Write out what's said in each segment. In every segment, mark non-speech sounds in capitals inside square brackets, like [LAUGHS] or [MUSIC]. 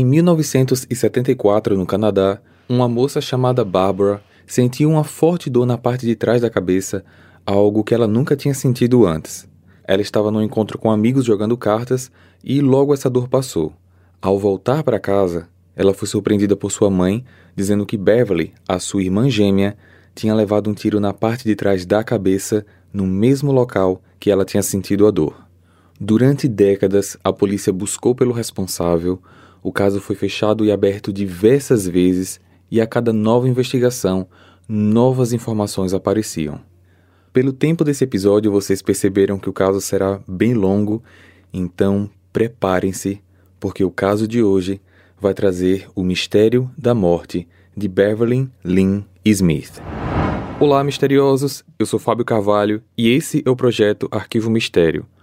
Em 1974, no Canadá, uma moça chamada Barbara sentiu uma forte dor na parte de trás da cabeça, algo que ela nunca tinha sentido antes. Ela estava num encontro com amigos jogando cartas e logo essa dor passou. Ao voltar para casa, ela foi surpreendida por sua mãe dizendo que Beverly, a sua irmã gêmea, tinha levado um tiro na parte de trás da cabeça, no mesmo local que ela tinha sentido a dor. Durante décadas, a polícia buscou pelo responsável, o caso foi fechado e aberto diversas vezes, e a cada nova investigação, novas informações apareciam. Pelo tempo desse episódio, vocês perceberam que o caso será bem longo, então preparem-se, porque o caso de hoje vai trazer o mistério da morte de Beverly Lynn Smith. Olá, misteriosos! Eu sou Fábio Carvalho e esse é o projeto Arquivo Mistério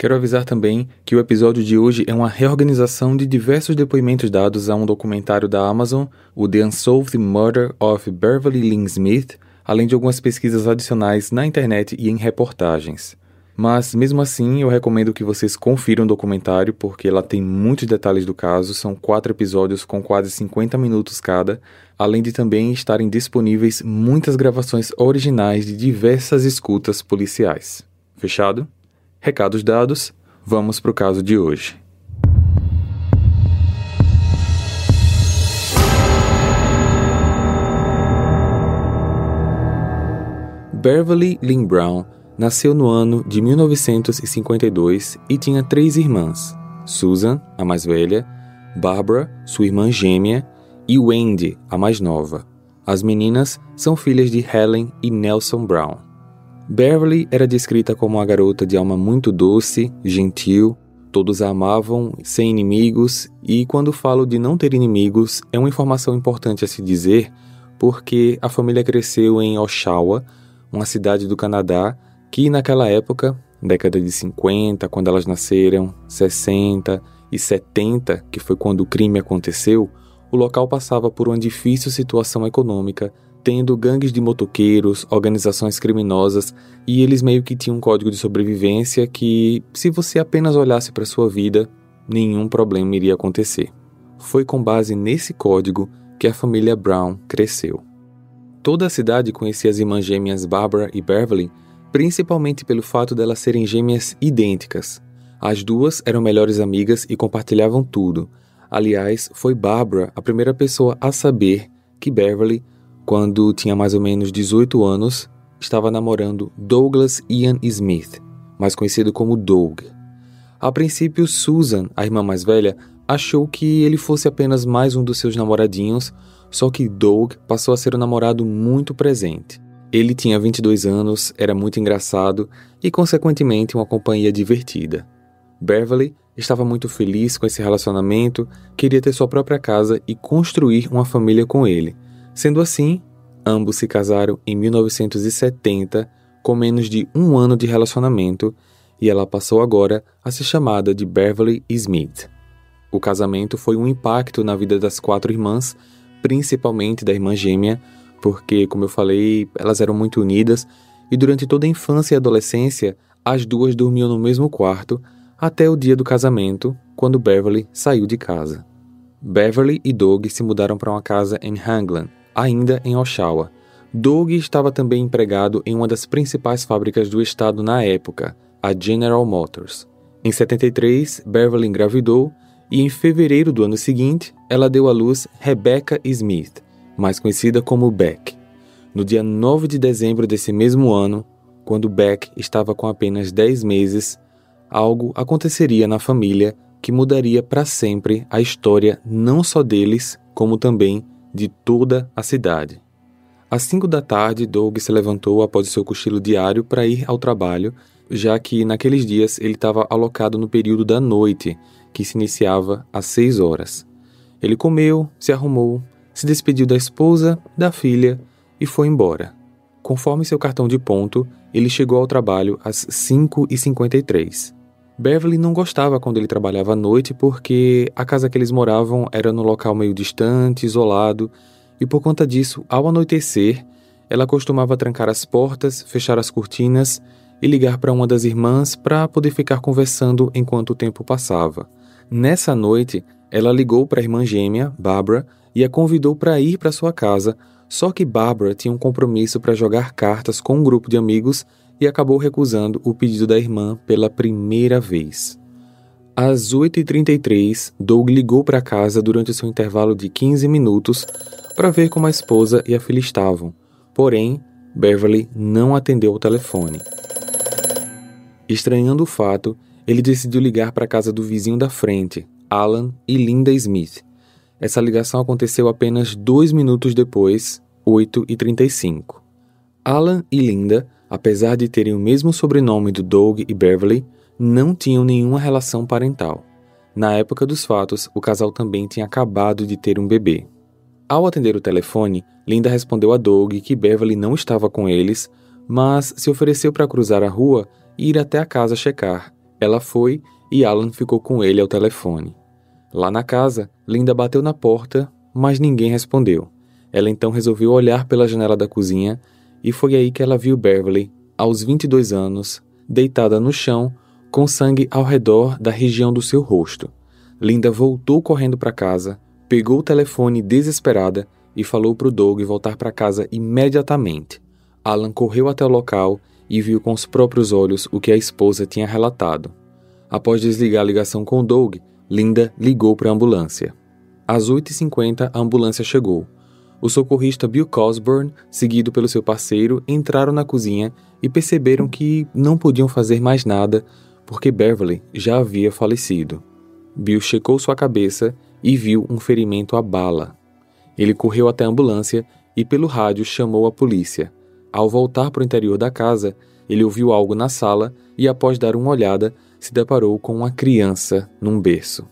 Quero avisar também que o episódio de hoje é uma reorganização de diversos depoimentos dados a um documentário da Amazon, o The Unsolved Murder of Beverly Lynn Smith, além de algumas pesquisas adicionais na internet e em reportagens. Mas, mesmo assim, eu recomendo que vocês confiram o documentário, porque lá tem muitos detalhes do caso, são quatro episódios com quase 50 minutos cada, além de também estarem disponíveis muitas gravações originais de diversas escutas policiais. Fechado? Recados dados, vamos para o caso de hoje. Beverly Lynn Brown nasceu no ano de 1952 e tinha três irmãs: Susan, a mais velha, Barbara, sua irmã gêmea, e Wendy, a mais nova. As meninas são filhas de Helen e Nelson Brown. Beverly era descrita como uma garota de alma muito doce, gentil, todos a amavam, sem inimigos, e quando falo de não ter inimigos, é uma informação importante a se dizer, porque a família cresceu em Oshawa, uma cidade do Canadá, que naquela época, década de 50, quando elas nasceram, 60 e 70, que foi quando o crime aconteceu, o local passava por uma difícil situação econômica tendo gangues de motoqueiros, organizações criminosas, e eles meio que tinham um código de sobrevivência que, se você apenas olhasse para sua vida, nenhum problema iria acontecer. Foi com base nesse código que a família Brown cresceu. Toda a cidade conhecia as irmãs gêmeas Barbara e Beverly, principalmente pelo fato delas serem gêmeas idênticas. As duas eram melhores amigas e compartilhavam tudo. Aliás, foi Barbara a primeira pessoa a saber que Beverly quando tinha mais ou menos 18 anos, estava namorando Douglas Ian Smith, mais conhecido como Doug. A princípio, Susan, a irmã mais velha, achou que ele fosse apenas mais um dos seus namoradinhos, só que Doug passou a ser um namorado muito presente. Ele tinha 22 anos, era muito engraçado e, consequentemente, uma companhia divertida. Beverly estava muito feliz com esse relacionamento, queria ter sua própria casa e construir uma família com ele Sendo assim, ambos se casaram em 1970, com menos de um ano de relacionamento, e ela passou agora a ser chamada de Beverly Smith. O casamento foi um impacto na vida das quatro irmãs, principalmente da irmã gêmea, porque, como eu falei, elas eram muito unidas e durante toda a infância e adolescência as duas dormiam no mesmo quarto até o dia do casamento, quando Beverly saiu de casa. Beverly e Doug se mudaram para uma casa em Hangland, ainda em Oshawa. Doug estava também empregado em uma das principais fábricas do estado na época, a General Motors. Em 73, Beverly engravidou e em fevereiro do ano seguinte, ela deu à luz Rebecca Smith, mais conhecida como Beck. No dia 9 de dezembro desse mesmo ano, quando Beck estava com apenas 10 meses, algo aconteceria na família que mudaria para sempre a história não só deles, como também de toda a cidade. Às cinco da tarde, Doug se levantou após seu cochilo diário para ir ao trabalho, já que naqueles dias ele estava alocado no período da noite, que se iniciava às seis horas. Ele comeu, se arrumou se despediu da esposa, da filha e foi embora. Conforme seu cartão de ponto, ele chegou ao trabalho às 5h53. Beverly não gostava quando ele trabalhava à noite porque a casa que eles moravam era num local meio distante, isolado, e por conta disso, ao anoitecer, ela costumava trancar as portas, fechar as cortinas e ligar para uma das irmãs para poder ficar conversando enquanto o tempo passava. Nessa noite, ela ligou para a irmã gêmea, Barbara, e a convidou para ir para sua casa, só que Barbara tinha um compromisso para jogar cartas com um grupo de amigos e acabou recusando o pedido da irmã pela primeira vez. Às 8h33, Doug ligou para casa durante seu intervalo de 15 minutos para ver como a esposa e a filha estavam. Porém, Beverly não atendeu o telefone. Estranhando o fato, ele decidiu ligar para a casa do vizinho da frente, Alan e Linda Smith. Essa ligação aconteceu apenas dois minutos depois, 8h35. Alan e Linda, apesar de terem o mesmo sobrenome do Doug e Beverly, não tinham nenhuma relação parental. Na época dos fatos, o casal também tinha acabado de ter um bebê. Ao atender o telefone, Linda respondeu a Doug que Beverly não estava com eles, mas se ofereceu para cruzar a rua e ir até a casa checar. Ela foi e Alan ficou com ele ao telefone. Lá na casa, Linda bateu na porta, mas ninguém respondeu. Ela então resolveu olhar pela janela da cozinha e foi aí que ela viu Beverly, aos 22 anos, deitada no chão, com sangue ao redor da região do seu rosto. Linda voltou correndo para casa, pegou o telefone desesperada e falou para o Doug voltar para casa imediatamente. Alan correu até o local e viu com os próprios olhos o que a esposa tinha relatado. Após desligar a ligação com Doug, Linda ligou para a ambulância. Às 8h50, a ambulância chegou. O socorrista Bill Cosburn, seguido pelo seu parceiro, entraram na cozinha e perceberam que não podiam fazer mais nada porque Beverly já havia falecido. Bill checou sua cabeça e viu um ferimento à bala. Ele correu até a ambulância e, pelo rádio, chamou a polícia. Ao voltar para o interior da casa, ele ouviu algo na sala e, após dar uma olhada, se deparou com uma criança num berço.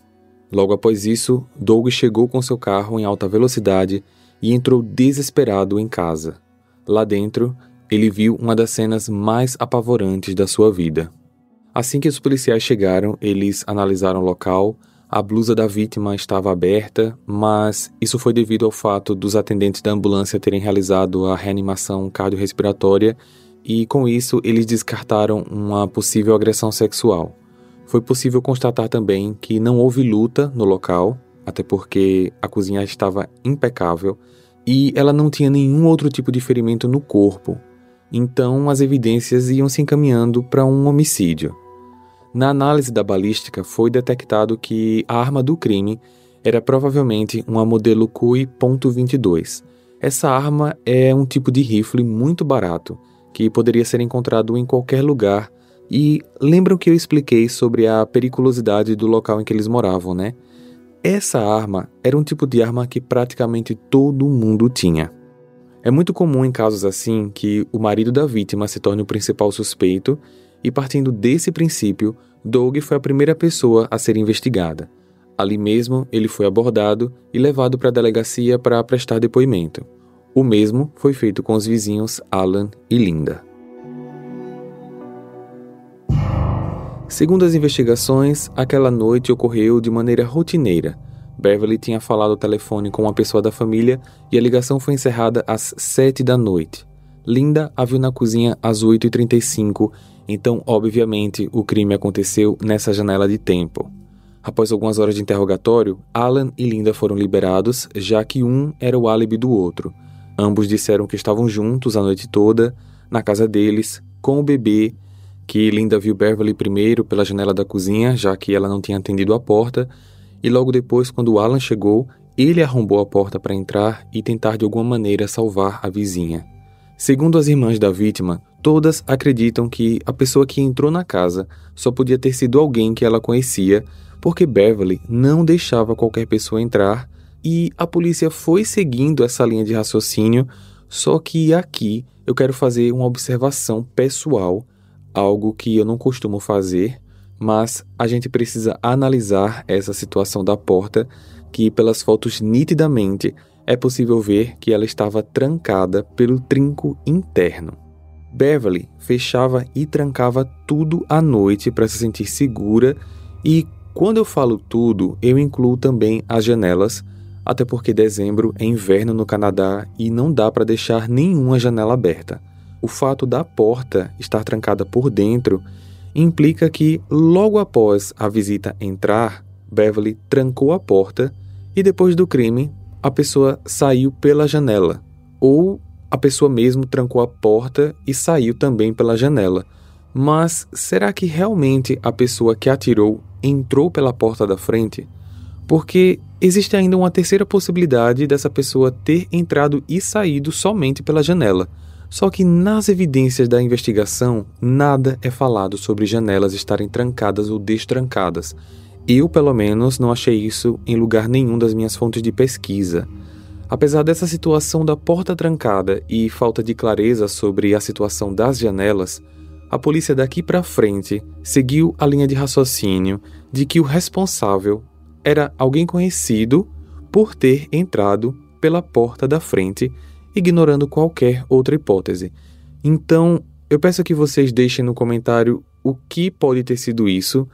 Logo após isso, Doug chegou com seu carro em alta velocidade e entrou desesperado em casa. Lá dentro, ele viu uma das cenas mais apavorantes da sua vida. Assim que os policiais chegaram, eles analisaram o local, a blusa da vítima estava aberta, mas isso foi devido ao fato dos atendentes da ambulância terem realizado a reanimação cardiorrespiratória e, com isso, eles descartaram uma possível agressão sexual. Foi possível constatar também que não houve luta no local, até porque a cozinha estava impecável e ela não tinha nenhum outro tipo de ferimento no corpo. Então, as evidências iam se encaminhando para um homicídio. Na análise da balística, foi detectado que a arma do crime era provavelmente uma modelo CUI .22. Essa arma é um tipo de rifle muito barato, que poderia ser encontrado em qualquer lugar. E lembram que eu expliquei sobre a periculosidade do local em que eles moravam, né? Essa arma era um tipo de arma que praticamente todo mundo tinha. É muito comum em casos assim que o marido da vítima se torne o principal suspeito e partindo desse princípio, Doug foi a primeira pessoa a ser investigada. Ali mesmo, ele foi abordado e levado para a delegacia para prestar depoimento. O mesmo foi feito com os vizinhos Alan e Linda. Segundo as investigações, aquela noite ocorreu de maneira rotineira. Beverly tinha falado ao telefone com uma pessoa da família e a ligação foi encerrada às 7 da noite. Linda a viu na cozinha às 8h35 então, obviamente, o crime aconteceu nessa janela de tempo. Após algumas horas de interrogatório, Alan e Linda foram liberados, já que um era o álibi do outro. Ambos disseram que estavam juntos a noite toda, na casa deles, com o bebê, que Linda viu Beverly primeiro pela janela da cozinha, já que ela não tinha atendido a porta, e logo depois, quando Alan chegou, ele arrombou a porta para entrar e tentar de alguma maneira salvar a vizinha. Segundo as irmãs da vítima, todas acreditam que a pessoa que entrou na casa só podia ter sido alguém que ela conhecia, porque Beverly não deixava qualquer pessoa entrar e a polícia foi seguindo essa linha de raciocínio. Só que aqui eu quero fazer uma observação pessoal, algo que eu não costumo fazer, mas a gente precisa analisar essa situação da porta, que pelas fotos nitidamente é possível ver que ela estava trancada pelo trinco interno. Beverly fechava e trancava tudo à noite para se sentir segura e quando eu falo tudo, eu incluo também as janelas, até porque dezembro é inverno no Canadá e não dá para deixar nenhuma janela aberta. O fato da porta estar trancada por dentro implica que, logo após a visita entrar, Beverly trancou a porta e depois do crime a pessoa saiu pela janela, ou a pessoa mesmo trancou a porta e saiu também pela janela. Mas será que realmente a pessoa que atirou entrou pela porta da frente? Porque existe ainda uma terceira possibilidade dessa pessoa ter entrado e saído somente pela janela. Só que nas evidências da investigação, nada é falado sobre janelas estarem trancadas ou destrancadas. Eu, pelo menos, não achei isso em lugar nenhum das minhas fontes de pesquisa. Apesar dessa situação da porta trancada e falta de clareza sobre a situação das janelas, a polícia daqui para frente seguiu a linha de raciocínio de que o responsável era alguém conhecido por ter entrado pela porta da frente ignorando qualquer outra hipótese. Então, eu peço que vocês deixem no comentário o que pode ter sido isso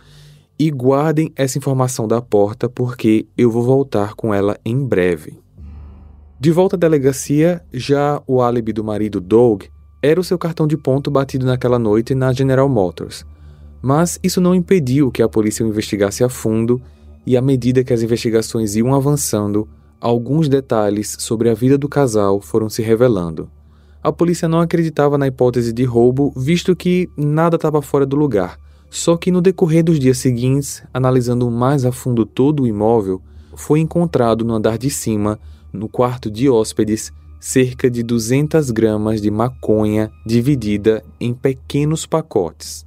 e guardem essa informação da porta porque eu vou voltar com ela em breve. De volta à delegacia, já o álibi do marido Doug era o seu cartão de ponto batido naquela noite na General Motors. Mas isso não impediu que a polícia o investigasse a fundo e, à medida que as investigações iam avançando, alguns detalhes sobre a vida do casal foram se revelando. A polícia não acreditava na hipótese de roubo, visto que nada estava fora do lugar. Só que no decorrer dos dias seguintes, analisando mais a fundo todo o imóvel, foi encontrado no andar de cima, no quarto de hóspedes, cerca de 200 gramas de maconha dividida em pequenos pacotes.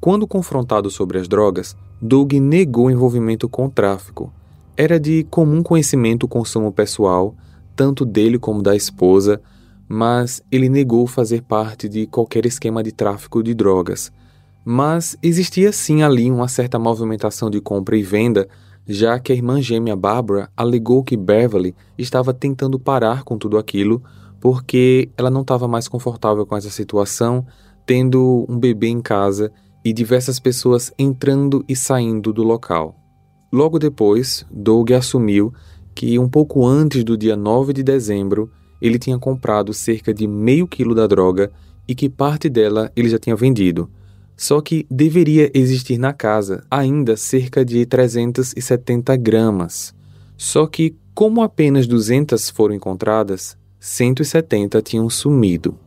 Quando confrontado sobre as drogas, Doug negou envolvimento com o tráfico, era de comum conhecimento o consumo pessoal, tanto dele como da esposa, mas ele negou fazer parte de qualquer esquema de tráfico de drogas. Mas existia sim ali uma certa movimentação de compra e venda, já que a irmã gêmea Barbara alegou que Beverly estava tentando parar com tudo aquilo porque ela não estava mais confortável com essa situação, tendo um bebê em casa e diversas pessoas entrando e saindo do local. Logo depois, Doug assumiu que um pouco antes do dia 9 de dezembro, ele tinha comprado cerca de meio quilo da droga e que parte dela ele já tinha vendido. Só que deveria existir na casa ainda cerca de 370 gramas. Só que, como apenas 200 foram encontradas, 170 tinham sumido.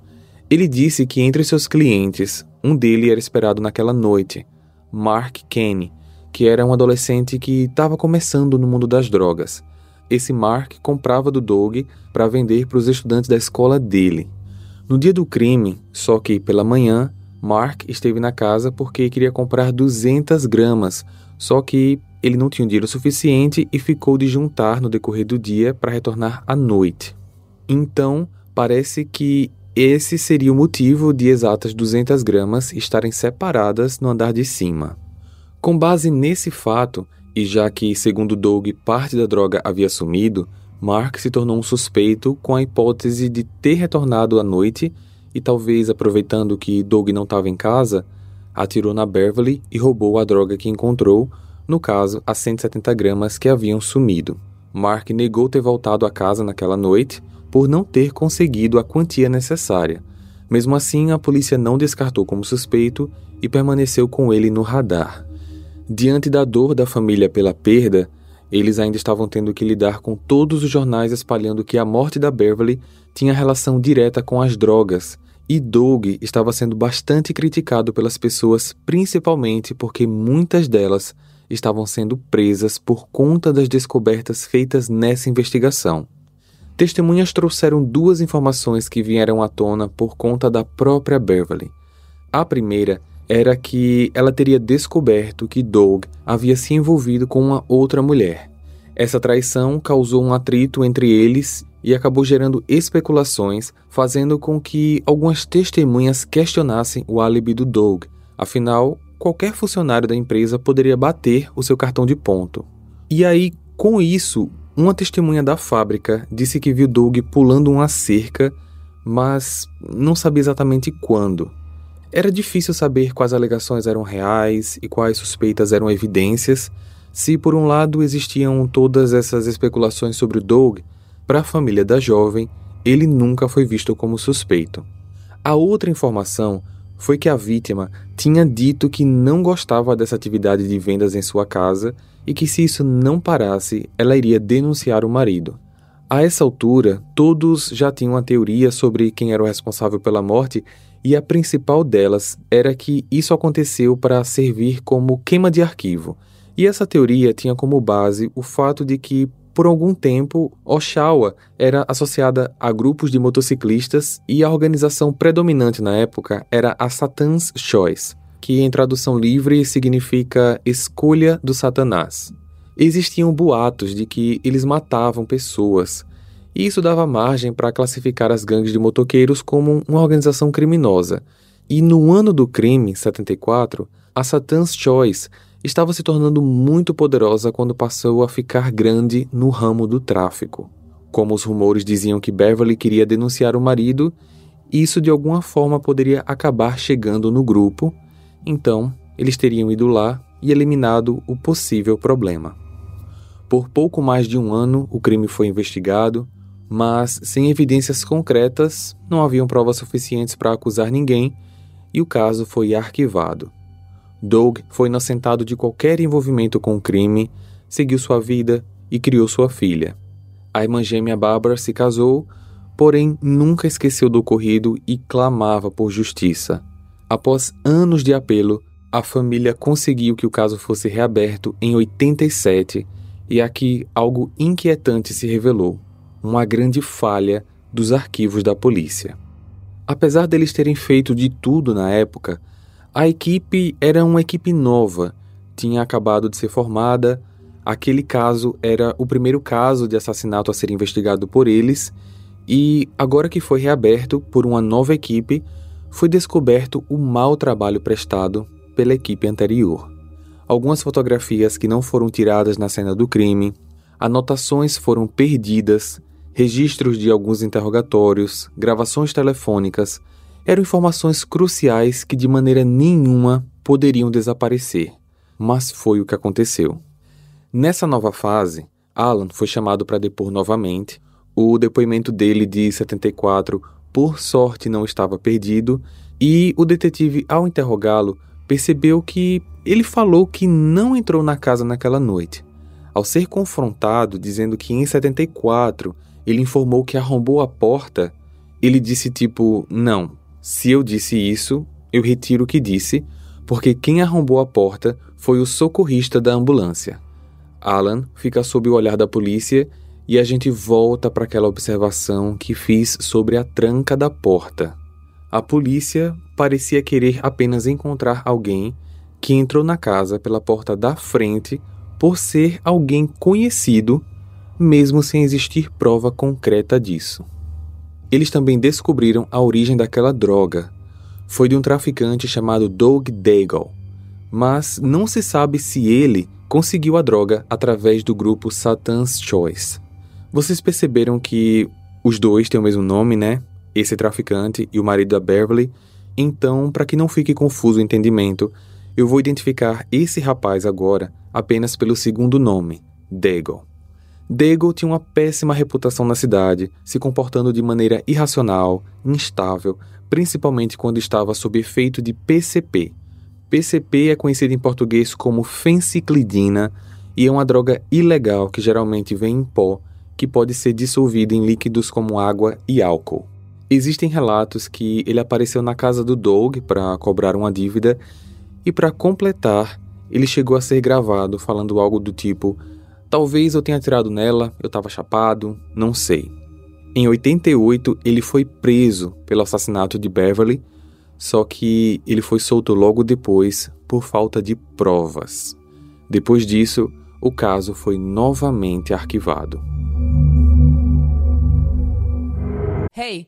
Ele disse que entre seus clientes, um dele era esperado naquela noite, Mark Kenny, que era um adolescente que estava começando no mundo das drogas. Esse Mark comprava do Doug para vender para os estudantes da escola dele. No dia do crime, só que pela manhã, Mark esteve na casa porque queria comprar 200 gramas, só que ele não tinha dinheiro suficiente e ficou de juntar no decorrer do dia para retornar à noite. Então, parece que esse seria o motivo de exatas 200 gramas estarem separadas no andar de cima. Com base nesse fato, e já que, segundo Doug, parte da droga havia sumido, Mark se tornou um suspeito com a hipótese de ter retornado à noite e, talvez aproveitando que Doug não estava em casa, atirou na Beverly e roubou a droga que encontrou, no caso, as 170 gramas que haviam sumido. Mark negou ter voltado à casa naquela noite por não ter conseguido a quantia necessária. Mesmo assim, a polícia não descartou como suspeito e permaneceu com ele no radar. Diante da dor da família pela perda, eles ainda estavam tendo que lidar com todos os jornais espalhando que a morte da Beverly tinha relação direta com as drogas, e Doug estava sendo bastante criticado pelas pessoas, principalmente porque muitas delas estavam sendo presas por conta das descobertas feitas nessa investigação. Testemunhas trouxeram duas informações que vieram à tona por conta da própria Beverly. A primeira era que ela teria descoberto que Doug havia se envolvido com uma outra mulher. Essa traição causou um atrito entre eles e acabou gerando especulações, fazendo com que algumas testemunhas questionassem o álibi do Doug. Afinal, qualquer funcionário da empresa poderia bater o seu cartão de ponto. E aí, com isso, Uma testemunha da fábrica disse que viu Doug pulando uma cerca, mas não sabia exatamente quando. Era difícil saber quais alegações eram reais e quais suspeitas eram evidências, se por um lado existiam todas essas especulações sobre Doug, para a família da jovem, ele nunca foi visto como suspeito. A outra informação foi que a vítima tinha dito que não gostava dessa atividade de vendas em sua casa e que, se isso não parasse, ela iria denunciar o marido. A essa altura, todos já tinham uma teoria sobre quem era o responsável pela morte, e a principal delas era que isso aconteceu para servir como queima de arquivo. E essa teoria tinha como base o fato de que, por algum tempo, Oshawa era associada a grupos de motociclistas e a organização predominante na época era a Satan's Choice, que em tradução livre significa escolha do Satanás. Existiam boatos de que eles matavam pessoas, e isso dava margem para classificar as gangues de motoqueiros como uma organização criminosa. E no ano do crime, 74, a Satan's Choice estava se tornando muito poderosa quando passou a ficar grande no ramo do tráfico. Como os rumores diziam que Beverly queria denunciar o marido, isso de alguma forma poderia acabar chegando no grupo, então eles teriam ido lá e eliminado o possível problema. Por pouco mais de um ano, o crime foi investigado, mas sem evidências concretas, não haviam provas suficientes para acusar ninguém e o caso foi arquivado. Doug foi inocentado de qualquer envolvimento com o crime, seguiu sua vida e criou sua filha. A irmã gêmea Barbara se casou, porém nunca esqueceu do ocorrido e clamava por justiça. Após anos de apelo, a família conseguiu que o caso fosse reaberto em 87 e aqui algo inquietante se revelou: uma grande falha dos arquivos da polícia. Apesar deles terem feito de tudo na época, a equipe era uma equipe nova, tinha acabado de ser formada. Aquele caso era o primeiro caso de assassinato a ser investigado por eles, e agora que foi reaberto por uma nova equipe, foi descoberto o mau trabalho prestado pela equipe anterior. Algumas fotografias que não foram tiradas na cena do crime, anotações foram perdidas, registros de alguns interrogatórios, gravações telefônicas eram informações cruciais que de maneira nenhuma poderiam desaparecer, mas foi o que aconteceu. Nessa nova fase, Alan foi chamado para depor novamente. O depoimento dele de 74, por sorte, não estava perdido, e o detetive, ao interrogá-lo, percebeu que ele falou que não entrou na casa naquela noite. Ao ser confrontado dizendo que em 74 ele informou que arrombou a porta, ele disse tipo: "Não, se eu disse isso, eu retiro o que disse, porque quem arrombou a porta foi o socorrista da ambulância. Alan fica sob o olhar da polícia e a gente volta para aquela observação que fiz sobre a tranca da porta. A polícia parecia querer apenas encontrar alguém que entrou na casa pela porta da frente por ser alguém conhecido, mesmo sem existir prova concreta disso. Eles também descobriram a origem daquela droga. Foi de um traficante chamado Doug Daigle, mas não se sabe se ele conseguiu a droga através do grupo Satan's Choice. Vocês perceberam que os dois têm o mesmo nome, né? Esse traficante e o marido da Beverly. Então, para que não fique confuso o entendimento, eu vou identificar esse rapaz agora apenas pelo segundo nome, Daigle. Daigle tinha uma péssima reputação na cidade, se comportando de maneira irracional, instável, principalmente quando estava sob efeito de PCP. PCP é conhecido em português como fenciclidina e é uma droga ilegal que geralmente vem em pó, que pode ser dissolvida em líquidos como água e álcool. Existem relatos que ele apareceu na casa do Doug para cobrar uma dívida e para completar, ele chegou a ser gravado falando algo do tipo Talvez eu tenha tirado nela, eu estava chapado, não sei. Em 88, ele foi preso pelo assassinato de Beverly, só que ele foi solto logo depois por falta de provas. Depois disso, o caso foi novamente arquivado. Hey.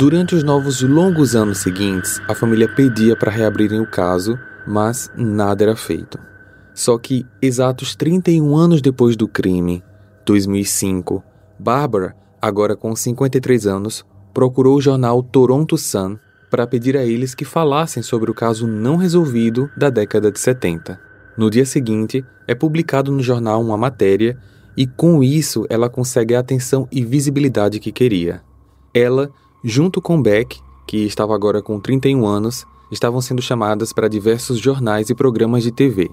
Durante os novos longos anos seguintes, a família pedia para reabrirem o caso, mas nada era feito. Só que, exatos 31 anos depois do crime, 2005, Barbara, agora com 53 anos, procurou o jornal Toronto Sun para pedir a eles que falassem sobre o caso não resolvido da década de 70. No dia seguinte, é publicado no jornal uma matéria e com isso ela consegue a atenção e visibilidade que queria. Ela junto com Beck, que estava agora com 31 anos, estavam sendo chamadas para diversos jornais e programas de TV.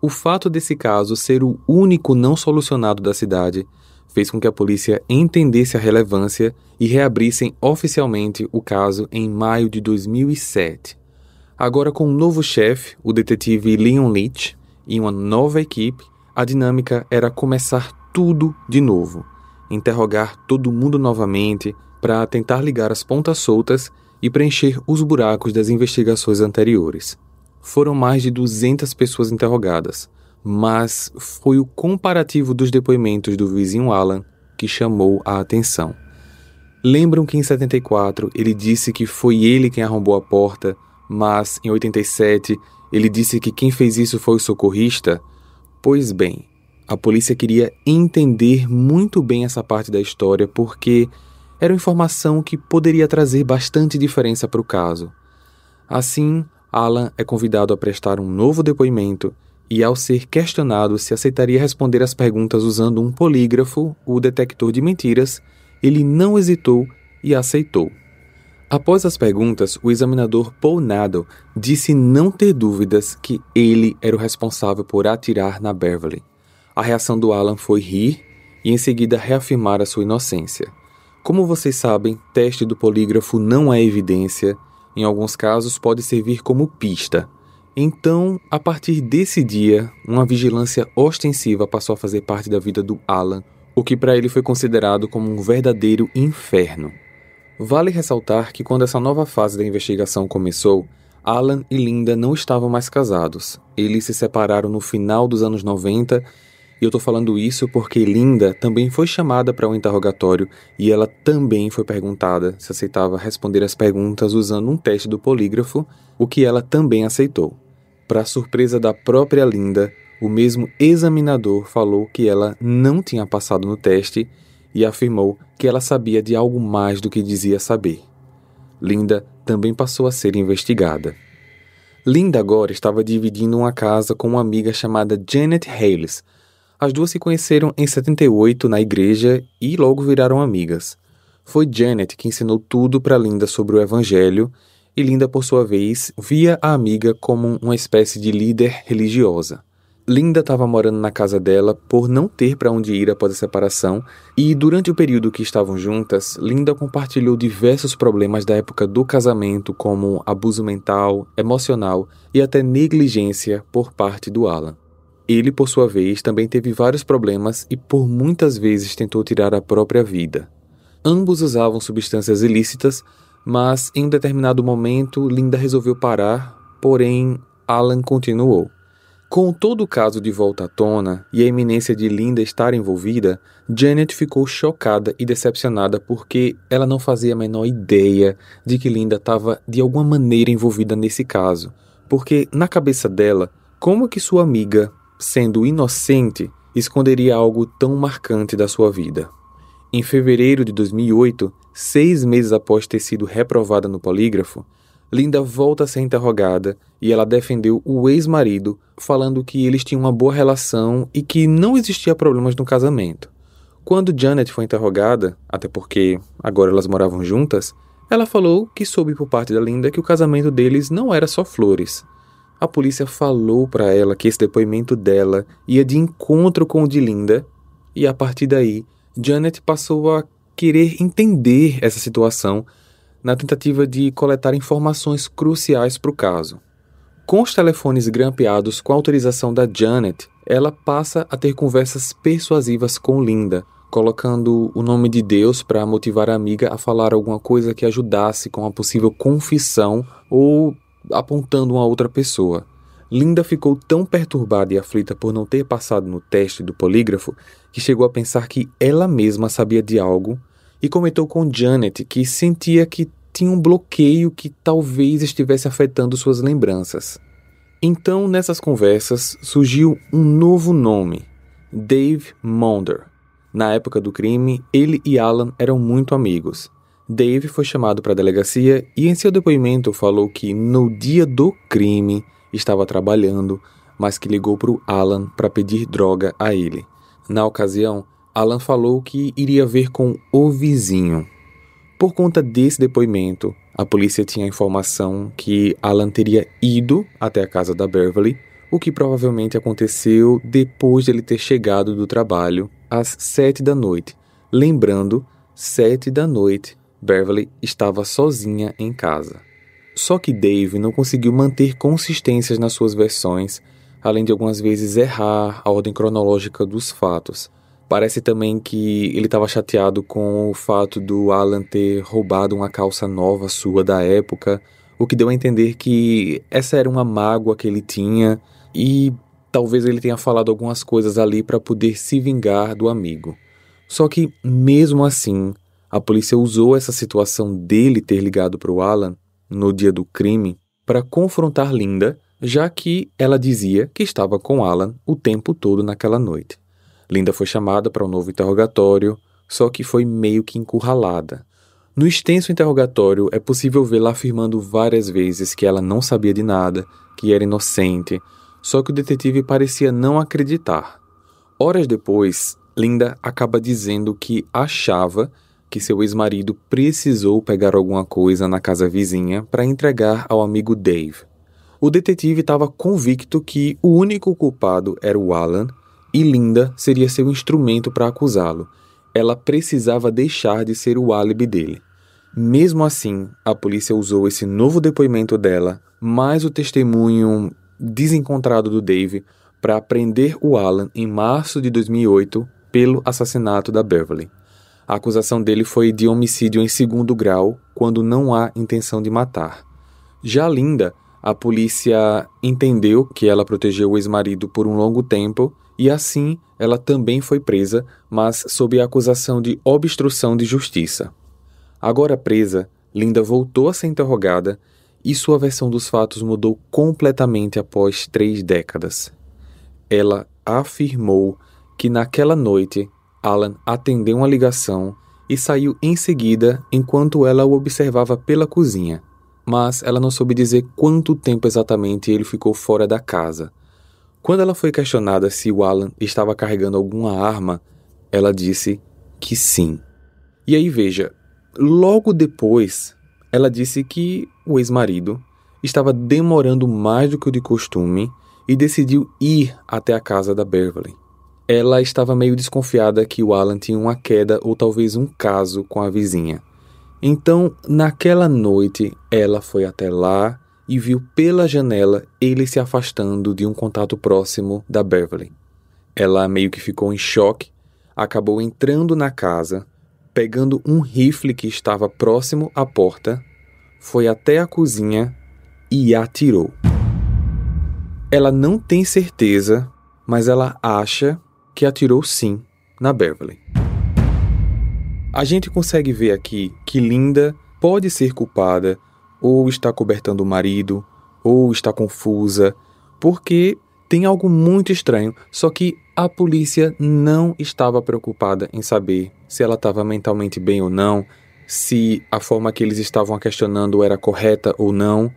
O fato desse caso ser o único não solucionado da cidade fez com que a polícia entendesse a relevância e reabrissem oficialmente o caso em maio de 2007. Agora, com um novo chefe, o detetive Leon Leach, e uma nova equipe, a dinâmica era começar tudo de novo, interrogar todo mundo novamente, para tentar ligar as pontas soltas e preencher os buracos das investigações anteriores. Foram mais de 200 pessoas interrogadas, mas foi o comparativo dos depoimentos do vizinho Alan que chamou a atenção. Lembram que em 74 ele disse que foi ele quem arrombou a porta, mas em 87 ele disse que quem fez isso foi o socorrista? Pois bem, a polícia queria entender muito bem essa parte da história porque era uma informação que poderia trazer bastante diferença para o caso. Assim, Alan é convidado a prestar um novo depoimento e, ao ser questionado se aceitaria responder as perguntas usando um polígrafo, o detector de mentiras, ele não hesitou e aceitou. Após as perguntas, o examinador Paul Nadel disse não ter dúvidas que ele era o responsável por atirar na Beverly. A reação do Alan foi rir e em seguida reafirmar a sua inocência. Como vocês sabem, teste do polígrafo não é evidência, em alguns casos pode servir como pista. Então, a partir desse dia, uma vigilância ostensiva passou a fazer parte da vida do Alan, o que para ele foi considerado como um verdadeiro inferno. Vale ressaltar que quando essa nova fase da investigação começou, Alan e Linda não estavam mais casados. Eles se separaram no final dos anos 90 e eu tô falando isso porque Linda também foi chamada para um interrogatório e ela também foi perguntada se aceitava responder as perguntas usando um teste do polígrafo, o que ela também aceitou. Para surpresa da própria Linda, o mesmo examinador falou que ela não tinha passado no teste e afirmou que ela sabia de algo mais do que dizia saber. Linda também passou a ser investigada. Linda agora estava dividindo uma casa com uma amiga chamada Janet Hales, as duas se conheceram em 78 na igreja e logo viraram amigas. Foi Janet que ensinou tudo para Linda sobre o evangelho e Linda, por sua vez, via a amiga como uma espécie de líder religiosa. Linda estava morando na casa dela por não ter para onde ir após a separação, e durante o período que estavam juntas, Linda compartilhou diversos problemas da época do casamento, como abuso mental, emocional e até negligência por parte do Alan. Ele, por sua vez, também teve vários problemas e por muitas vezes tentou tirar a própria vida. Ambos usavam substâncias ilícitas, mas em um determinado momento Linda resolveu parar, porém Alan continuou. Com todo o caso de volta à tona e a iminência de Linda estar envolvida, Janet ficou chocada e decepcionada porque ela não fazia a menor ideia de que Linda estava de alguma maneira envolvida nesse caso. Porque na cabeça dela, como que sua amiga sendo inocente, esconderia algo tão marcante da sua vida. Em fevereiro de 2008, seis meses após ter sido reprovada no polígrafo, Linda volta a ser interrogada e ela defendeu o ex-marido, falando que eles tinham uma boa relação e que não existia problemas no casamento. Quando Janet foi interrogada, até porque agora elas moravam juntas, ela falou que soube por parte da Linda que o casamento deles não era só flores, a polícia falou para ela que esse depoimento dela ia de encontro com o de Linda, e a partir daí, Janet passou a querer entender essa situação na tentativa de coletar informações cruciais para o caso. Com os telefones grampeados com autorização da Janet, ela passa a ter conversas persuasivas com Linda, colocando o nome de Deus para motivar a amiga a falar alguma coisa que ajudasse com a possível confissão ou apontando uma outra pessoa. Linda ficou tão perturbada e aflita por não ter passado no teste do polígrafo que chegou a pensar que ela mesma sabia de algo e comentou com Janet que sentia que tinha um bloqueio que talvez estivesse afetando suas lembranças. Então, nessas conversas, surgiu um novo nome: Dave Monder. Na época do crime, ele e Alan eram muito amigos. Dave foi chamado para a delegacia e, em seu depoimento, falou que no dia do crime estava trabalhando, mas que ligou para o Alan para pedir droga a ele. Na ocasião, Alan falou que iria ver com o vizinho, por conta desse depoimento, a polícia tinha a informação que Alan teria ido até a casa da Beverly, o que provavelmente aconteceu depois de ele ter chegado do trabalho às sete da noite. Lembrando, sete da noite, Beverly estava sozinha em casa. Só que Dave não conseguiu manter consistências nas suas versões, além de algumas vezes errar a ordem cronológica dos fatos. Parece também que ele estava chateado com o fato do Alan ter roubado uma calça nova sua da época, o que deu a entender que essa era uma mágoa que ele tinha e talvez ele tenha falado algumas coisas ali para poder se vingar do amigo. Só que, mesmo assim, a polícia usou essa situação dele ter ligado para o Alan no dia do crime para confrontar Linda, já que ela dizia que estava com Alan o tempo todo naquela noite. Linda foi chamada para um novo interrogatório, só que foi meio que encurralada. No extenso interrogatório, é possível vê-la afirmando várias vezes que ela não sabia de nada, que era inocente, só que o detetive parecia não acreditar. Horas depois, Linda acaba dizendo que achava que seu ex-marido precisou pegar alguma coisa na casa vizinha para entregar ao amigo Dave. O detetive estava convicto que o único culpado era o Alan e Linda seria seu instrumento para acusá-lo. Ela precisava deixar de ser o álibi dele. Mesmo assim, a polícia usou esse novo depoimento dela, mais o testemunho desencontrado do Dave, para prender o Alan em março de 2008 pelo assassinato da Beverly. A acusação dele foi de homicídio em segundo grau, quando não há intenção de matar. Já Linda, a polícia entendeu que ela protegeu o ex-marido por um longo tempo e assim ela também foi presa, mas sob a acusação de obstrução de justiça. Agora presa, Linda voltou a ser interrogada e sua versão dos fatos mudou completamente após três décadas. Ela afirmou que naquela noite Alan atendeu uma ligação e saiu em seguida enquanto ela o observava pela cozinha, mas ela não soube dizer quanto tempo exatamente ele ficou fora da casa. Quando ela foi questionada se o Alan estava carregando alguma arma, ela disse que sim. E aí veja, logo depois, ela disse que o ex-marido estava demorando mais do que o de costume e decidiu ir até a casa da Beverly. Ela estava meio desconfiada que o Alan tinha uma queda ou talvez um caso com a vizinha. Então, naquela noite, ela foi até lá e viu pela janela ele se afastando de um contato próximo da Beverly. Ela meio que ficou em choque, acabou entrando na casa, pegando um rifle que estava próximo à porta, foi até a cozinha e atirou. Ela não tem certeza, mas ela acha que atirou sim na Beverly. A gente consegue ver aqui que Linda pode ser culpada ou está cobertando o marido, ou está confusa, porque tem algo muito estranho, só que a polícia não estava preocupada em saber se ela estava mentalmente bem ou não, se a forma que eles estavam questionando era correta ou não,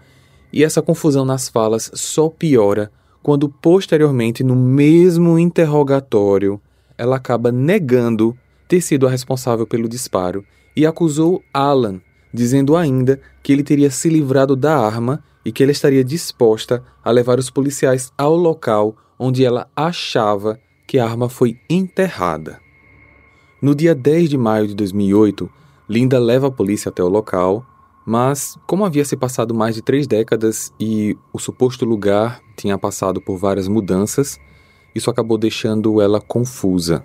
e essa confusão nas falas só piora quando posteriormente no mesmo interrogatório ela acaba negando ter sido a responsável pelo disparo e acusou Alan dizendo ainda que ele teria se livrado da arma e que ela estaria disposta a levar os policiais ao local onde ela achava que a arma foi enterrada. No dia 10 de maio de 2008, Linda leva a polícia até o local, mas como havia se passado mais de três décadas e o suposto lugar tinha passado por várias mudanças, isso acabou deixando ela confusa.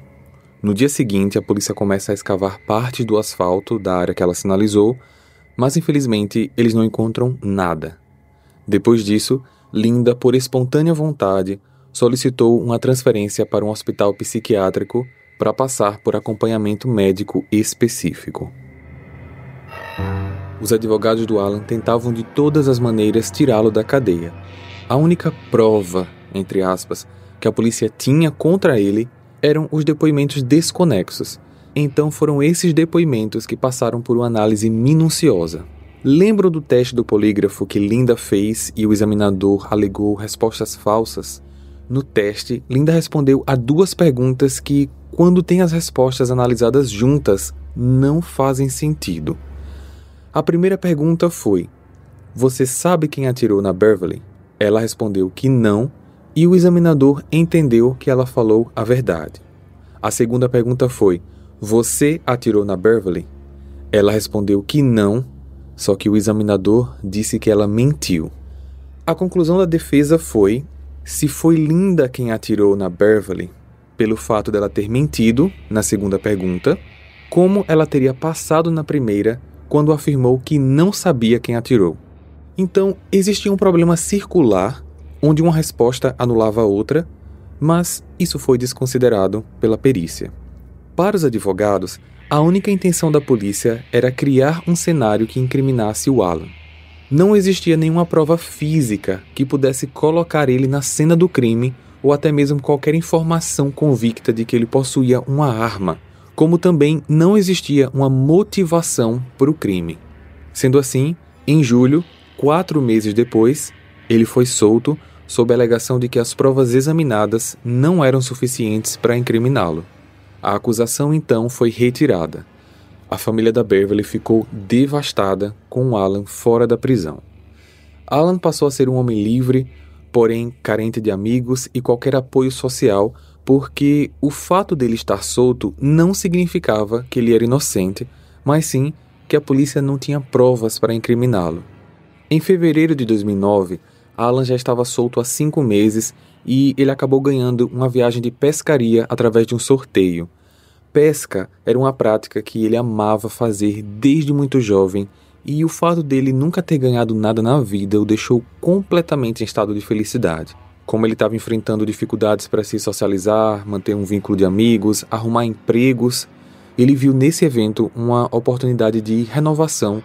No dia seguinte, a polícia começa a escavar parte do asfalto da área que ela sinalizou, mas infelizmente eles não encontram nada. Depois disso, Linda, por espontânea vontade, solicitou uma transferência para um hospital psiquiátrico para passar por acompanhamento médico específico. Os advogados do Alan tentavam de todas as maneiras tirá-lo da cadeia. A única prova, entre aspas, que a polícia tinha contra ele eram os depoimentos desconexos. Então foram esses depoimentos que passaram por uma análise minuciosa. Lembram do teste do polígrafo que Linda fez e o examinador alegou respostas falsas? No teste, Linda respondeu a duas perguntas que, quando tem as respostas analisadas juntas, não fazem sentido. A primeira pergunta foi: Você sabe quem atirou na Beverly? Ela respondeu que não e o examinador entendeu que ela falou a verdade. A segunda pergunta foi: Você atirou na Beverly? Ela respondeu que não, só que o examinador disse que ela mentiu. A conclusão da defesa foi: se foi Linda quem atirou na Beverly, pelo fato dela ter mentido na segunda pergunta, como ela teria passado na primeira quando afirmou que não sabia quem atirou. Então, existia um problema circular onde uma resposta anulava a outra, mas isso foi desconsiderado pela perícia. Para os advogados, a única intenção da polícia era criar um cenário que incriminasse o Alan. Não existia nenhuma prova física que pudesse colocar ele na cena do crime ou até mesmo qualquer informação convicta de que ele possuía uma arma, como também não existia uma motivação para o crime. Sendo assim, em julho, quatro meses depois, ele foi solto sob a alegação de que as provas examinadas não eram suficientes para incriminá-lo. A acusação então foi retirada. A família da Beverly ficou devastada com Alan fora da prisão. Alan passou a ser um homem livre, porém carente de amigos e qualquer apoio social, porque o fato dele estar solto não significava que ele era inocente, mas sim que a polícia não tinha provas para incriminá-lo. Em fevereiro de 2009, Alan já estava solto há cinco meses e ele acabou ganhando uma viagem de pescaria através de um sorteio. Pesca era uma prática que ele amava fazer desde muito jovem e o fato dele nunca ter ganhado nada na vida o deixou completamente em estado de felicidade. Como ele estava enfrentando dificuldades para se socializar, manter um vínculo de amigos, arrumar empregos, ele viu nesse evento uma oportunidade de renovação,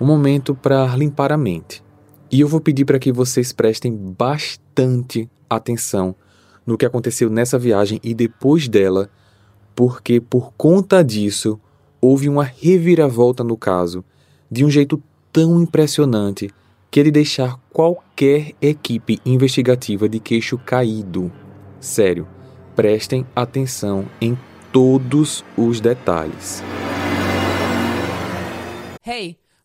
um momento para limpar a mente. E eu vou pedir para que vocês prestem bastante atenção no que aconteceu nessa viagem e depois dela, porque por conta disso houve uma reviravolta no caso, de um jeito tão impressionante que ele deixar qualquer equipe investigativa de queixo caído. Sério, prestem atenção em todos os detalhes. Hey,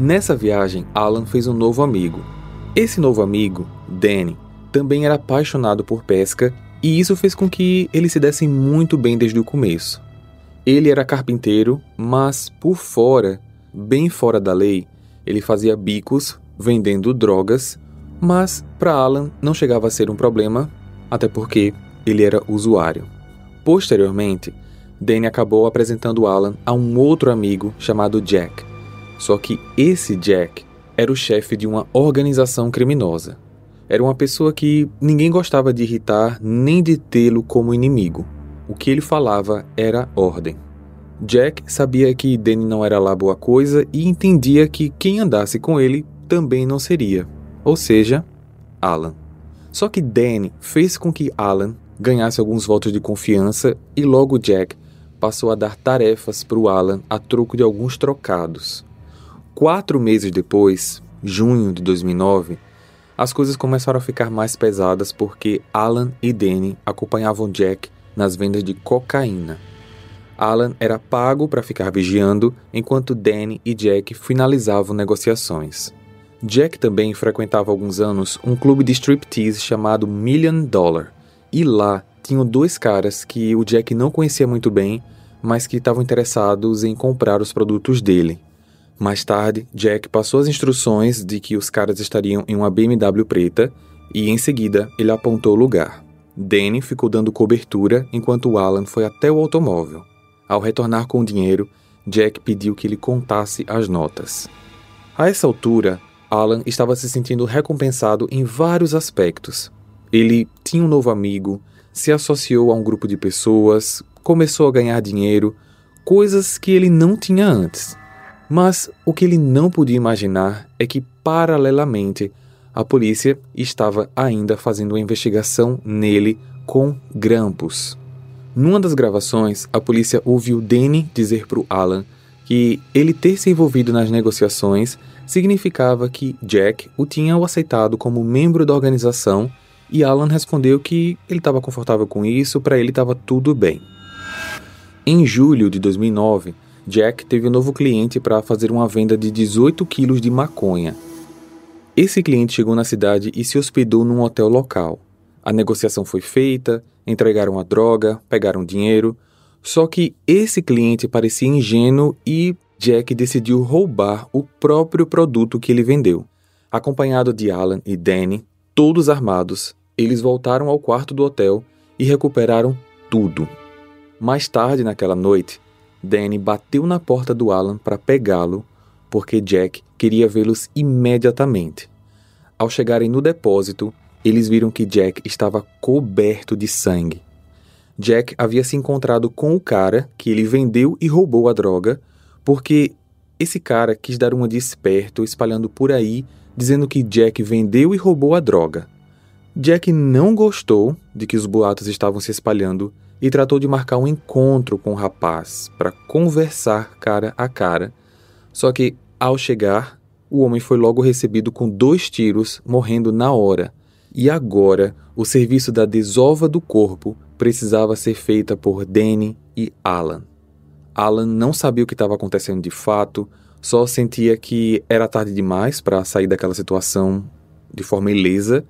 Nessa viagem, Alan fez um novo amigo. Esse novo amigo, Danny, também era apaixonado por pesca e isso fez com que eles se dessem muito bem desde o começo. Ele era carpinteiro, mas por fora, bem fora da lei, ele fazia bicos vendendo drogas, mas para Alan não chegava a ser um problema, até porque ele era usuário. Posteriormente, Danny acabou apresentando Alan a um outro amigo chamado Jack. Só que esse Jack era o chefe de uma organização criminosa. Era uma pessoa que ninguém gostava de irritar nem de tê-lo como inimigo. O que ele falava era ordem. Jack sabia que Danny não era lá boa coisa e entendia que quem andasse com ele também não seria, ou seja, Alan. Só que Danny fez com que Alan ganhasse alguns votos de confiança e logo Jack passou a dar tarefas para o Alan a troco de alguns trocados. Quatro meses depois, junho de 2009, as coisas começaram a ficar mais pesadas porque Alan e Danny acompanhavam Jack nas vendas de cocaína. Alan era pago para ficar vigiando, enquanto Danny e Jack finalizavam negociações. Jack também frequentava há alguns anos um clube de striptease chamado Million Dollar, e lá tinham dois caras que o Jack não conhecia muito bem, mas que estavam interessados em comprar os produtos dele. Mais tarde, Jack passou as instruções de que os caras estariam em uma BMW preta e, em seguida, ele apontou o lugar. Danny ficou dando cobertura enquanto Alan foi até o automóvel. Ao retornar com o dinheiro, Jack pediu que ele contasse as notas. A essa altura, Alan estava se sentindo recompensado em vários aspectos. Ele tinha um novo amigo, se associou a um grupo de pessoas, começou a ganhar dinheiro, coisas que ele não tinha antes. Mas o que ele não podia imaginar é que, paralelamente, a polícia estava ainda fazendo uma investigação nele com grampos. Numa das gravações, a polícia ouviu Danny dizer para o Alan que ele ter se envolvido nas negociações significava que Jack o tinha aceitado como membro da organização e Alan respondeu que ele estava confortável com isso, para ele estava tudo bem. Em julho de 2009, Jack teve um novo cliente para fazer uma venda de 18 quilos de maconha. Esse cliente chegou na cidade e se hospedou num hotel local. A negociação foi feita, entregaram a droga, pegaram dinheiro. Só que esse cliente parecia ingênuo e Jack decidiu roubar o próprio produto que ele vendeu. Acompanhado de Alan e Danny, todos armados, eles voltaram ao quarto do hotel e recuperaram tudo. Mais tarde naquela noite, Danny bateu na porta do Alan para pegá-lo, porque Jack queria vê-los imediatamente. Ao chegarem no depósito, eles viram que Jack estava coberto de sangue. Jack havia se encontrado com o cara que ele vendeu e roubou a droga, porque esse cara quis dar uma de esperto espalhando por aí, dizendo que Jack vendeu e roubou a droga. Jack não gostou de que os boatos estavam se espalhando e tratou de marcar um encontro com o rapaz para conversar cara a cara. Só que, ao chegar, o homem foi logo recebido com dois tiros, morrendo na hora. E agora, o serviço da desova do corpo precisava ser feita por Danny e Alan. Alan não sabia o que estava acontecendo de fato, só sentia que era tarde demais para sair daquela situação de forma ilesa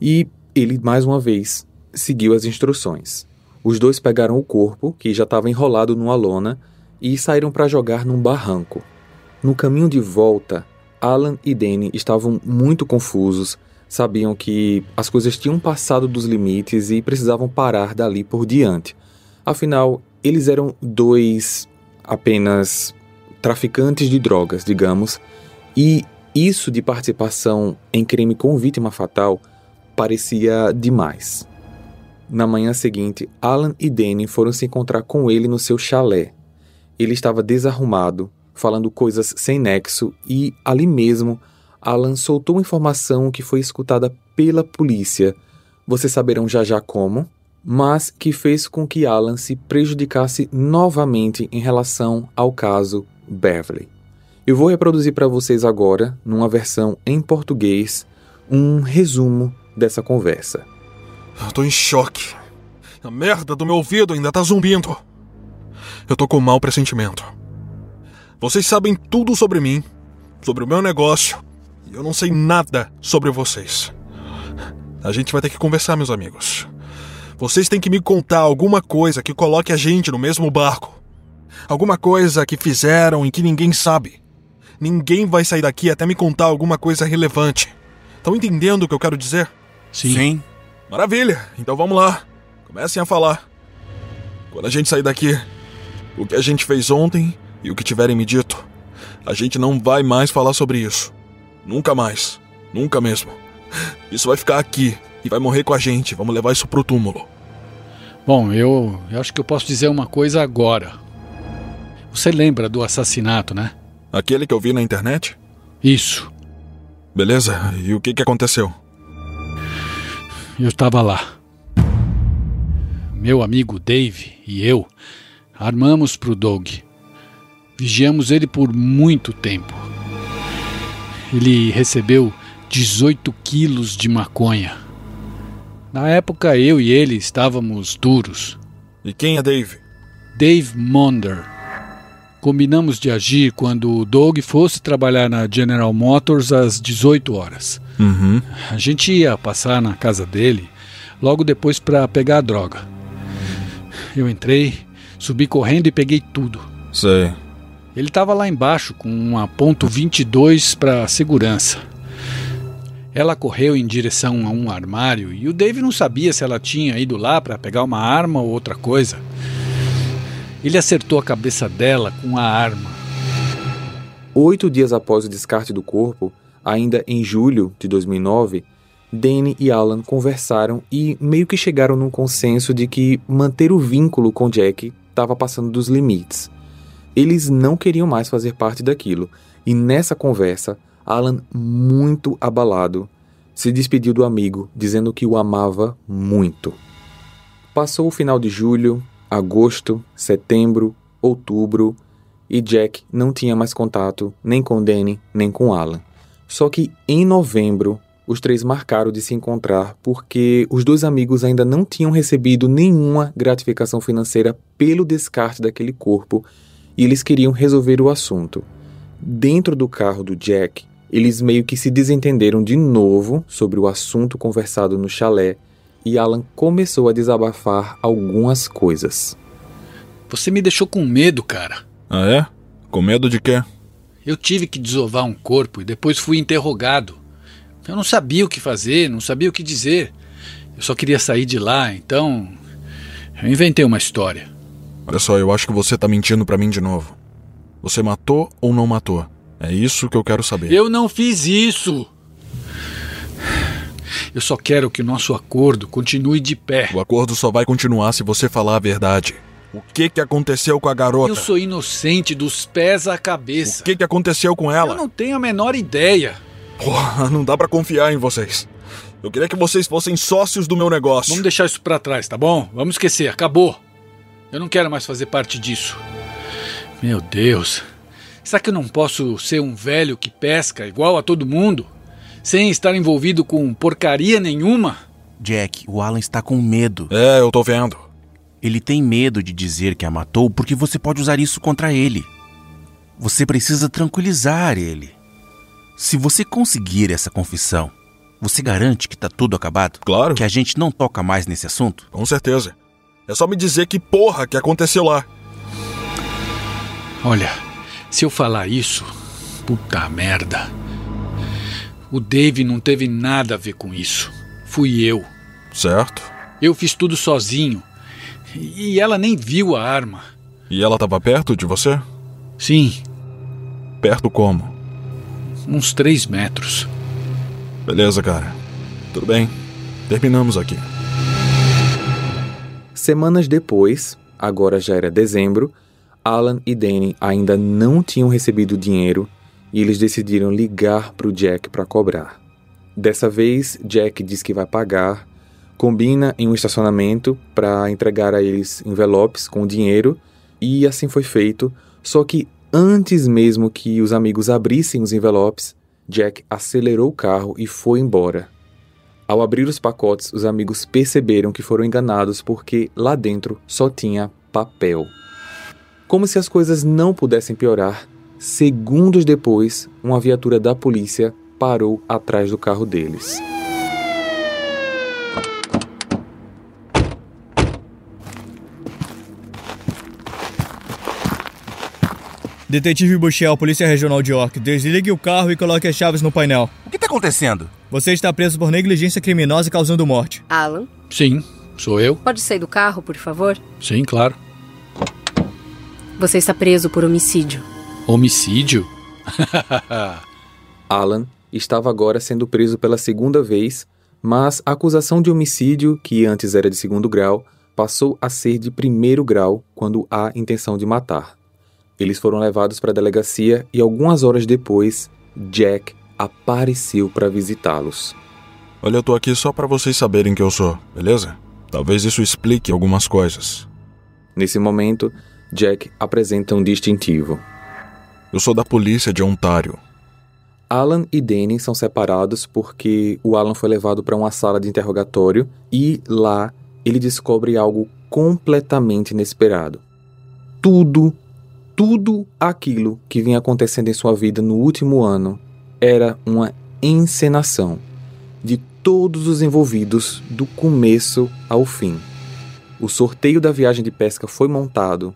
e ele, mais uma vez, seguiu as instruções. Os dois pegaram o corpo, que já estava enrolado numa lona, e saíram para jogar num barranco. No caminho de volta, Alan e Danny estavam muito confusos sabiam que as coisas tinham passado dos limites e precisavam parar dali por diante. Afinal, eles eram dois apenas traficantes de drogas, digamos, e isso de participação em crime com vítima fatal parecia demais. Na manhã seguinte, Alan e Danny foram se encontrar com ele no seu chalé. Ele estava desarrumado, falando coisas sem nexo e ali mesmo Alan soltou informação que foi escutada pela polícia. Vocês saberão já já como, mas que fez com que Alan se prejudicasse novamente em relação ao caso Beverly. Eu vou reproduzir para vocês agora, numa versão em português, um resumo dessa conversa. Eu tô em choque. A merda do meu ouvido ainda tá zumbindo. Eu tô com um mau pressentimento. Vocês sabem tudo sobre mim, sobre o meu negócio, eu não sei nada sobre vocês. A gente vai ter que conversar, meus amigos. Vocês têm que me contar alguma coisa que coloque a gente no mesmo barco. Alguma coisa que fizeram e que ninguém sabe. Ninguém vai sair daqui até me contar alguma coisa relevante. Estão entendendo o que eu quero dizer? Sim. Sim. Maravilha, então vamos lá. Comecem a falar. Quando a gente sair daqui, o que a gente fez ontem e o que tiverem me dito, a gente não vai mais falar sobre isso. Nunca mais. Nunca mesmo. Isso vai ficar aqui e vai morrer com a gente. Vamos levar isso pro túmulo. Bom, eu, eu acho que eu posso dizer uma coisa agora. Você lembra do assassinato, né? Aquele que eu vi na internet? Isso. Beleza, e o que, que aconteceu? Eu estava lá. Meu amigo Dave e eu, Armamos para o Doug. Vigiamos ele por muito tempo. Ele recebeu 18 quilos de maconha. Na época, eu e ele estávamos duros. E quem é Dave? Dave Monder. Combinamos de agir quando o Doug fosse trabalhar na General Motors às 18 horas. Uhum. A gente ia passar na casa dele logo depois para pegar a droga. Eu entrei, subi correndo e peguei tudo. Sei. Ele estava lá embaixo com uma ponto .22 para segurança. Ela correu em direção a um armário e o Dave não sabia se ela tinha ido lá para pegar uma arma ou outra coisa. Ele acertou a cabeça dela com a arma. Oito dias após o descarte do corpo, ainda em julho de 2009, Danny e Alan conversaram e meio que chegaram num consenso de que manter o vínculo com Jack estava passando dos limites. Eles não queriam mais fazer parte daquilo, e nessa conversa, Alan, muito abalado, se despediu do amigo, dizendo que o amava muito. Passou o final de julho, agosto, setembro, outubro, e Jack não tinha mais contato nem com Danny nem com Alan. Só que em novembro, os três marcaram de se encontrar porque os dois amigos ainda não tinham recebido nenhuma gratificação financeira pelo descarte daquele corpo e eles queriam resolver o assunto. Dentro do carro do Jack, eles meio que se desentenderam de novo sobre o assunto conversado no chalé e Alan começou a desabafar algumas coisas. Você me deixou com medo, cara. Ah, é? Com medo de quê? Eu tive que desovar um corpo e depois fui interrogado. Eu não sabia o que fazer, não sabia o que dizer. Eu só queria sair de lá, então. Eu inventei uma história. Olha só, eu acho que você tá mentindo para mim de novo. Você matou ou não matou? É isso que eu quero saber. Eu não fiz isso! Eu só quero que o nosso acordo continue de pé. O acordo só vai continuar se você falar a verdade. O que que aconteceu com a garota? Eu sou inocente dos pés à cabeça. O que que aconteceu com ela? Eu não tenho a menor ideia. Porra, não dá para confiar em vocês. Eu queria que vocês fossem sócios do meu negócio. Vamos deixar isso para trás, tá bom? Vamos esquecer, acabou. Eu não quero mais fazer parte disso. Meu Deus. Será que eu não posso ser um velho que pesca igual a todo mundo? Sem estar envolvido com porcaria nenhuma? Jack, o Alan está com medo. É, eu tô vendo. Ele tem medo de dizer que a matou porque você pode usar isso contra ele. Você precisa tranquilizar ele. Se você conseguir essa confissão, você garante que tá tudo acabado? Claro. Que a gente não toca mais nesse assunto? Com certeza. É só me dizer que porra que aconteceu lá. Olha, se eu falar isso, puta merda. O Dave não teve nada a ver com isso. Fui eu. Certo. Eu fiz tudo sozinho. E ela nem viu a arma. E ela tava perto de você? Sim, Perto como? uns três metros. Beleza, cara. Tudo bem. Terminamos aqui. Semanas depois, agora já era dezembro, Alan e Danny ainda não tinham recebido o dinheiro e eles decidiram ligar para o Jack para cobrar. Dessa vez, Jack diz que vai pagar, combina em um estacionamento para entregar a eles envelopes com dinheiro e assim foi feito. Só que antes mesmo que os amigos abrissem os envelopes, Jack acelerou o carro e foi embora. Ao abrir os pacotes, os amigos perceberam que foram enganados porque lá dentro só tinha papel. Como se as coisas não pudessem piorar, segundos depois, uma viatura da polícia parou atrás do carro deles. Detetive Bushel, Polícia Regional de York, desligue o carro e coloque as chaves no painel. O que está acontecendo? Você está preso por negligência criminosa causando morte. Alan, Sim, sou eu. pode sair do carro, por favor? Sim, claro. Você está preso por homicídio. Homicídio? [LAUGHS] Alan estava agora sendo preso pela segunda vez, mas a acusação de homicídio, que antes era de segundo grau, passou a ser de primeiro grau quando há intenção de matar. Eles foram levados para a delegacia e algumas horas depois, Jack apareceu para visitá-los. Olha, eu tô aqui só para vocês saberem que eu sou, beleza? Talvez isso explique algumas coisas. Nesse momento, Jack apresenta um distintivo. Eu sou da polícia de Ontário. Alan e Danny são separados porque o Alan foi levado para uma sala de interrogatório e lá ele descobre algo completamente inesperado. Tudo, tudo aquilo que vinha acontecendo em sua vida no último ano era uma encenação de todos os envolvidos do começo ao fim. O sorteio da viagem de pesca foi montado.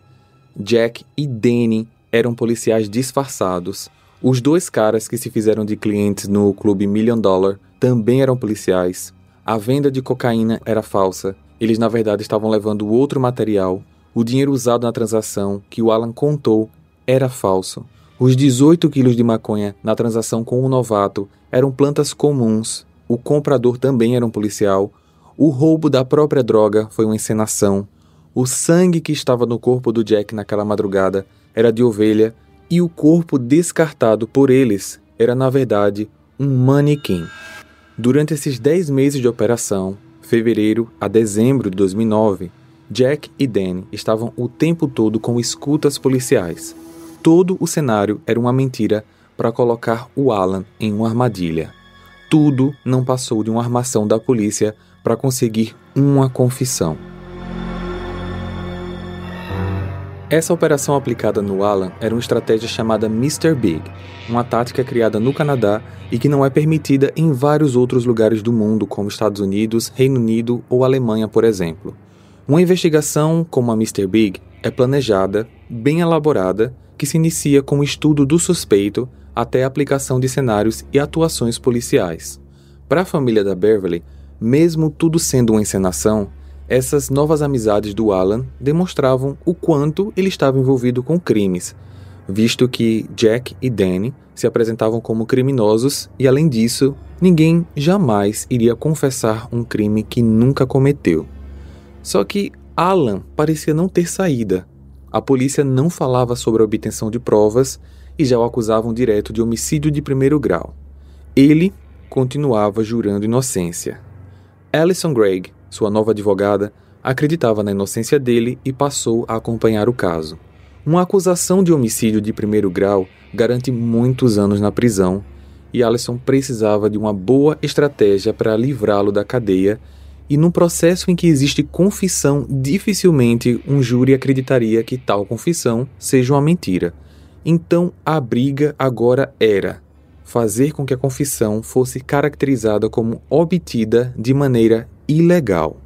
Jack e Danny eram policiais disfarçados. Os dois caras que se fizeram de clientes no clube Million Dollar também eram policiais. A venda de cocaína era falsa. Eles, na verdade, estavam levando outro material. O dinheiro usado na transação, que o Alan contou, era falso. Os 18 quilos de maconha na transação com o novato eram plantas comuns. O comprador também era um policial. O roubo da própria droga foi uma encenação. O sangue que estava no corpo do Jack naquela madrugada era de ovelha e o corpo descartado por eles era, na verdade, um manequim. Durante esses 10 meses de operação, fevereiro a dezembro de 2009, Jack e Danny estavam o tempo todo com escutas policiais. Todo o cenário era uma mentira para colocar o Alan em uma armadilha. Tudo não passou de uma armação da polícia para conseguir uma confissão. Essa operação aplicada no Alan era uma estratégia chamada Mr. Big, uma tática criada no Canadá e que não é permitida em vários outros lugares do mundo, como Estados Unidos, Reino Unido ou Alemanha, por exemplo. Uma investigação como a Mr. Big é planejada, bem elaborada, que se inicia com o estudo do suspeito até a aplicação de cenários e atuações policiais. Para a família da Beverly, mesmo tudo sendo uma encenação, essas novas amizades do Alan demonstravam o quanto ele estava envolvido com crimes, visto que Jack e Danny se apresentavam como criminosos e, além disso, ninguém jamais iria confessar um crime que nunca cometeu. Só que Alan parecia não ter saída. A polícia não falava sobre a obtenção de provas e já o acusavam direto de homicídio de primeiro grau. Ele continuava jurando inocência. Alison Gregg sua nova advogada, acreditava na inocência dele e passou a acompanhar o caso. Uma acusação de homicídio de primeiro grau garante muitos anos na prisão e Allison precisava de uma boa estratégia para livrá-lo da cadeia. E num processo em que existe confissão, dificilmente um júri acreditaria que tal confissão seja uma mentira. Então a briga agora era fazer com que a confissão fosse caracterizada como obtida de maneira ilegal.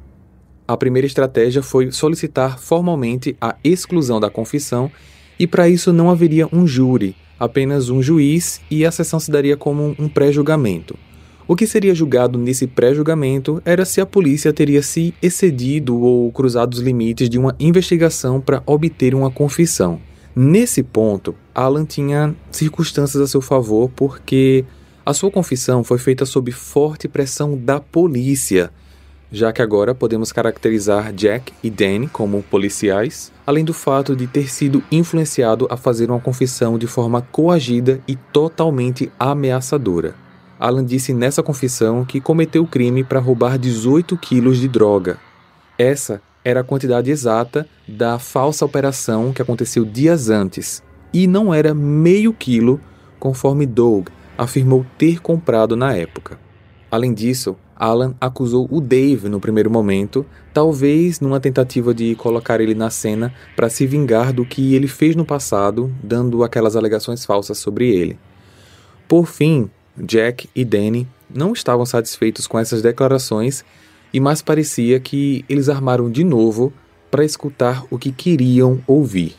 A primeira estratégia foi solicitar formalmente a exclusão da confissão, e para isso não haveria um júri, apenas um juiz, e a sessão se daria como um pré-julgamento. O que seria julgado nesse pré-julgamento era se a polícia teria se excedido ou cruzado os limites de uma investigação para obter uma confissão. Nesse ponto, Alan tinha circunstâncias a seu favor porque a sua confissão foi feita sob forte pressão da polícia, já que agora podemos caracterizar Jack e Danny como policiais, além do fato de ter sido influenciado a fazer uma confissão de forma coagida e totalmente ameaçadora. Alan disse nessa confissão que cometeu o crime para roubar 18 quilos de droga. Essa era a quantidade exata da falsa operação que aconteceu dias antes, e não era meio quilo, conforme Doug afirmou ter comprado na época. Além disso, Alan acusou o Dave no primeiro momento, talvez numa tentativa de colocar ele na cena para se vingar do que ele fez no passado, dando aquelas alegações falsas sobre ele. Por fim, Jack e Danny não estavam satisfeitos com essas declarações e mais parecia que eles armaram de novo para escutar o que queriam ouvir.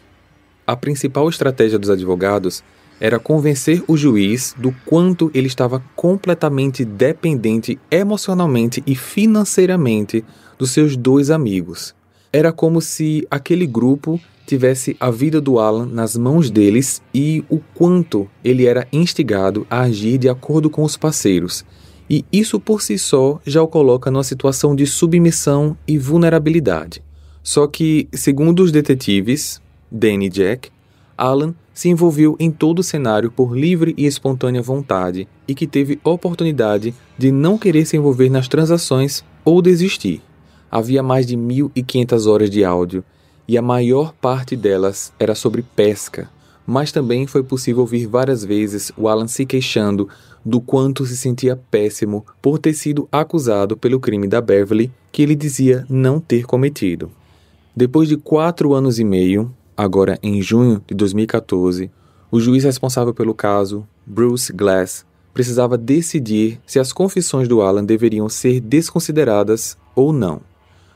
A principal estratégia dos advogados era convencer o juiz do quanto ele estava completamente dependente emocionalmente e financeiramente dos seus dois amigos. Era como se aquele grupo tivesse a vida do Alan nas mãos deles e o quanto ele era instigado a agir de acordo com os parceiros. E isso por si só já o coloca numa situação de submissão e vulnerabilidade. Só que, segundo os detetives, Danny e Jack, Alan se envolveu em todo o cenário por livre e espontânea vontade e que teve oportunidade de não querer se envolver nas transações ou desistir. Havia mais de 1.500 horas de áudio e a maior parte delas era sobre pesca, mas também foi possível ouvir várias vezes o Alan se queixando do quanto se sentia péssimo por ter sido acusado pelo crime da Beverly que ele dizia não ter cometido. Depois de quatro anos e meio, agora em junho de 2014, o juiz responsável pelo caso, Bruce Glass, precisava decidir se as confissões do Alan deveriam ser desconsideradas ou não.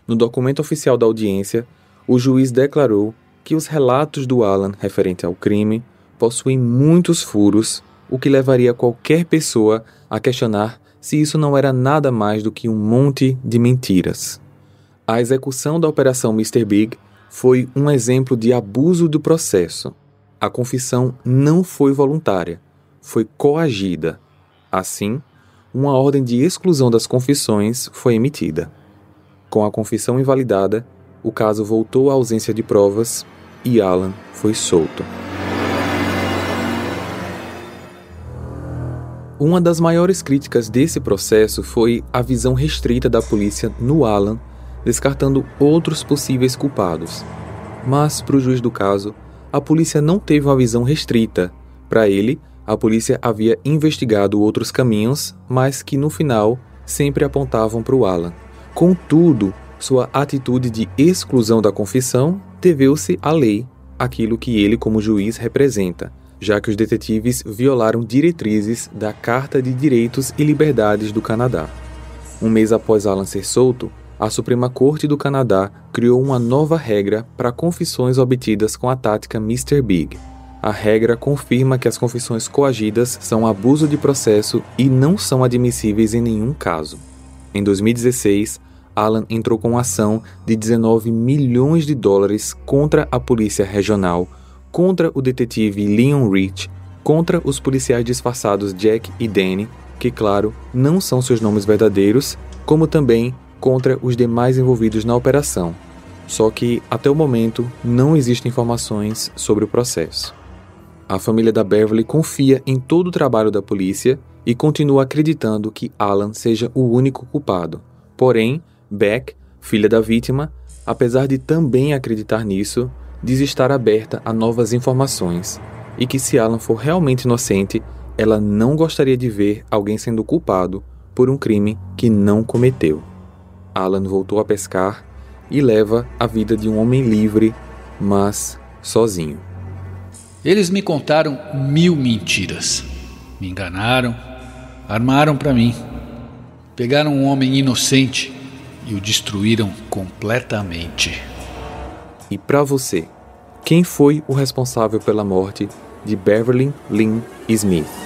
No documento oficial da audiência, o juiz declarou que os relatos do Alan referente ao crime possuem muitos furos, o que levaria qualquer pessoa a questionar se isso não era nada mais do que um monte de mentiras. A execução da Operação Mr. Big foi um exemplo de abuso do processo. A confissão não foi voluntária, foi coagida. Assim, uma ordem de exclusão das confissões foi emitida. Com a confissão invalidada, o caso voltou à ausência de provas e Alan foi solto. Uma das maiores críticas desse processo foi a visão restrita da polícia no Alan, descartando outros possíveis culpados. Mas, para o juiz do caso, a polícia não teve uma visão restrita. Para ele, a polícia havia investigado outros caminhos, mas que no final sempre apontavam para o Alan. Contudo, sua atitude de exclusão da confissão deveu-se à lei, aquilo que ele, como juiz, representa, já que os detetives violaram diretrizes da Carta de Direitos e Liberdades do Canadá. Um mês após Alan ser solto, a Suprema Corte do Canadá criou uma nova regra para confissões obtidas com a tática Mr. Big. A regra confirma que as confissões coagidas são abuso de processo e não são admissíveis em nenhum caso. Em 2016, Alan entrou com ação de 19 milhões de dólares contra a polícia regional, contra o detetive Leon Rich, contra os policiais disfarçados Jack e Danny, que, claro, não são seus nomes verdadeiros, como também contra os demais envolvidos na operação. Só que, até o momento, não existem informações sobre o processo. A família da Beverly confia em todo o trabalho da polícia e continua acreditando que Alan seja o único culpado. Porém, Beck, filha da vítima, apesar de também acreditar nisso, diz estar aberta a novas informações e que se Alan for realmente inocente, ela não gostaria de ver alguém sendo culpado por um crime que não cometeu. Alan voltou a pescar e leva a vida de um homem livre, mas sozinho. Eles me contaram mil mentiras. Me enganaram, armaram para mim. Pegaram um homem inocente e o destruíram completamente. E para você, quem foi o responsável pela morte de Beverly Lynn Smith?